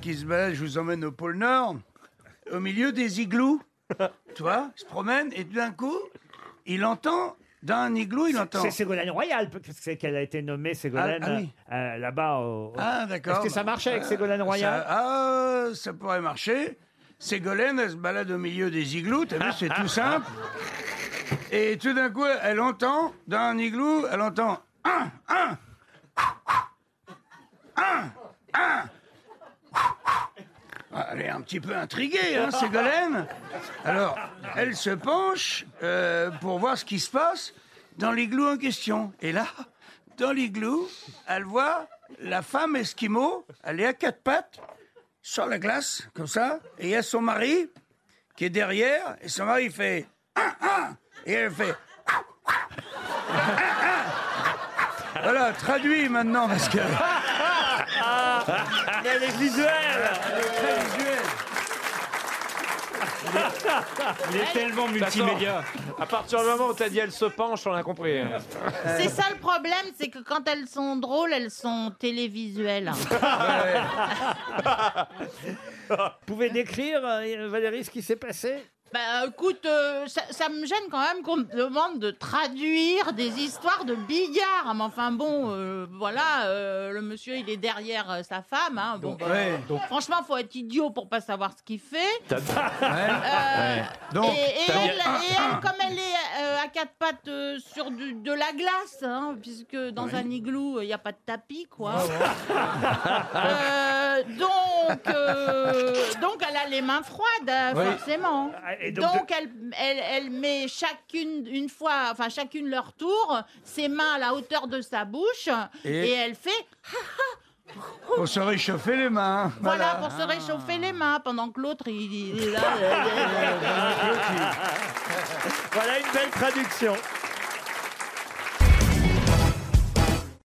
qui se balade, je vous emmène au pôle Nord, au milieu des igloos. Tu vois, il se promène et tout d'un coup, il entend, dans un igloo, il entend. C'est Ségolène Royal, parce que c'est qu'elle a été nommée Ségolène Ah, ah oui. euh, là-bas. au- Ah, d'accord. Est-ce que ça marchait avec Ah, Ségolène Royal ça, Ah, ça pourrait marcher. Ségolène, elle se balade au milieu des igloos, t'as vu, c'est tout simple. Et tout d'un coup, elle entend, dans un igloo, elle entend un, un, un. Ah, Un petit peu intriguée, hein, Ségolène. Alors, elle se penche euh, pour voir ce qui se passe dans l'igloo en question. Et là, dans l'igloo, elle voit la femme esquimau, elle est à quatre pattes, sur la glace, comme ça, et il y a son mari qui est derrière, et son mari fait un, un, et elle fait un. Voilà, traduit maintenant, parce que. Mais elle est visuelle Très visuel. Il est tellement multimédia. À partir du moment où t'as dit elle se penche, on a compris. C'est ça le problème, c'est que quand elles sont drôles, elles sont télévisuelles. Vous pouvez décrire, euh, Valérie, ce qui s'est passé? Bah écoute, euh, ça, ça me gêne quand même qu'on me demande de traduire des histoires de billard. Mais enfin bon, euh, voilà, euh, le monsieur il est derrière euh, sa femme. Hein, bon, bah, ouais. donc, franchement, faut être idiot pour pas savoir ce qu'il fait. Ouais. Donc, et, elle, et elle, comme elle est euh, à quatre pattes euh, sur du- de la glace, hein, puisque dans un igloo il n'y a pas de tapis, quoi. Euh, donc, euh, donc elle a les mains froides, euh, Oui. forcément. Et donc, donc, elle, elle, elle met chacune une fois, enfin chacune leur tour, ses mains à la hauteur de sa bouche, Et- et, elle fait Pour se réchauffer les mains. voilà, pour se réchauffer les mains pendant que l'autre il. Voilà une belle traduction.